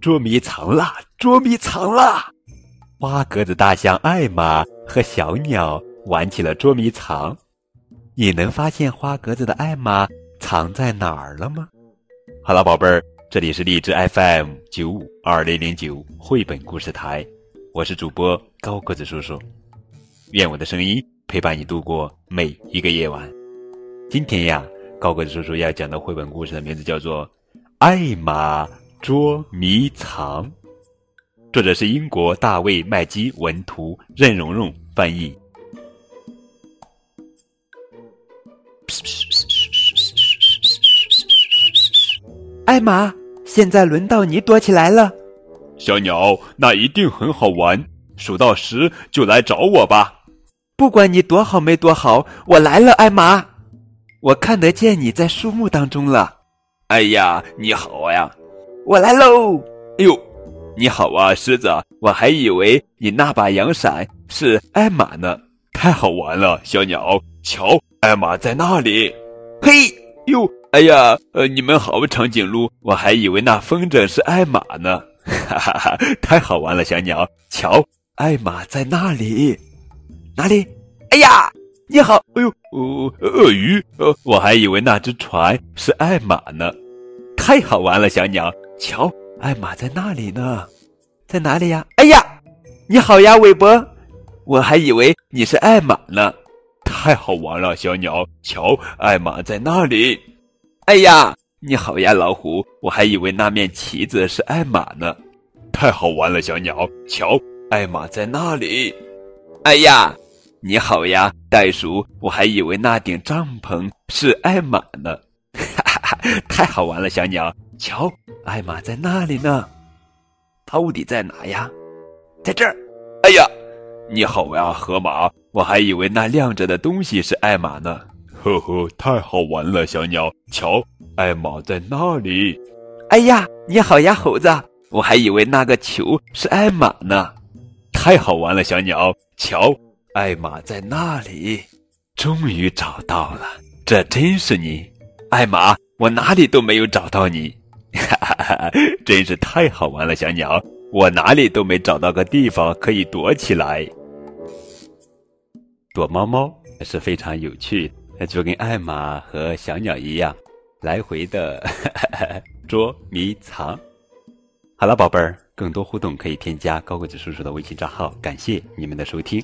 捉迷藏啦！捉迷藏啦！花格子大象艾玛和小鸟玩起了捉迷藏。你能发现花格子的艾玛藏在哪儿了吗？好了，宝贝儿，这里是荔枝 FM 九五二零零九绘本故事台，我是主播高个子叔叔。愿我的声音陪伴你度过每一个夜晚。今天呀，高个子叔叔要讲的绘本故事的名字叫做《艾玛捉迷藏》，作者是英国大卫麦基文图，任蓉蓉翻译。艾玛，现在轮到你躲起来了。小鸟，那一定很好玩。数到十就来找我吧。不管你躲好没躲好，我来了，艾玛。我看得见你在树木当中了。哎呀，你好呀！我来喽。哎呦，你好啊，狮子！我还以为你那把阳伞是艾玛呢。太好玩了，小鸟。瞧，艾玛在那里。嘿，哟。哎呀，呃，你们好，长颈鹿，我还以为那风筝是艾玛呢，哈哈哈，太好玩了，小鸟，瞧，艾玛在那里，哪里？哎呀，你好，哎呦，哦，鳄鱼，呃，我还以为那只船是艾玛呢，太好玩了，小鸟，瞧，艾玛在那里呢，在哪里呀？哎呀，你好呀，韦伯，我还以为你是艾玛呢，太好玩了，小鸟，瞧，艾玛在那里。哎呀，你好呀，老虎！我还以为那面旗子是艾玛呢，太好玩了，小鸟！瞧，艾玛在那里。哎呀，你好呀，袋鼠！我还以为那顶帐篷是艾玛呢，哈哈哈！太好玩了，小鸟！瞧，艾玛在那里呢，到底在哪呀？在这儿！哎呀，你好呀，河马！我还以为那亮着的东西是艾玛呢。呵呵，太好玩了，小鸟！瞧，艾玛在那里。哎呀，你好呀，猴子！我还以为那个球是艾玛呢。太好玩了，小鸟！瞧，艾玛在那里。终于找到了，这真是你，艾玛！我哪里都没有找到你，哈哈哈！真是太好玩了，小鸟！我哪里都没找到个地方可以躲起来。躲猫猫是非常有趣。就跟艾玛和小鸟一样，来回的 捉迷藏。好了，宝贝儿，更多互动可以添加高个子叔叔的微信账号。感谢你们的收听。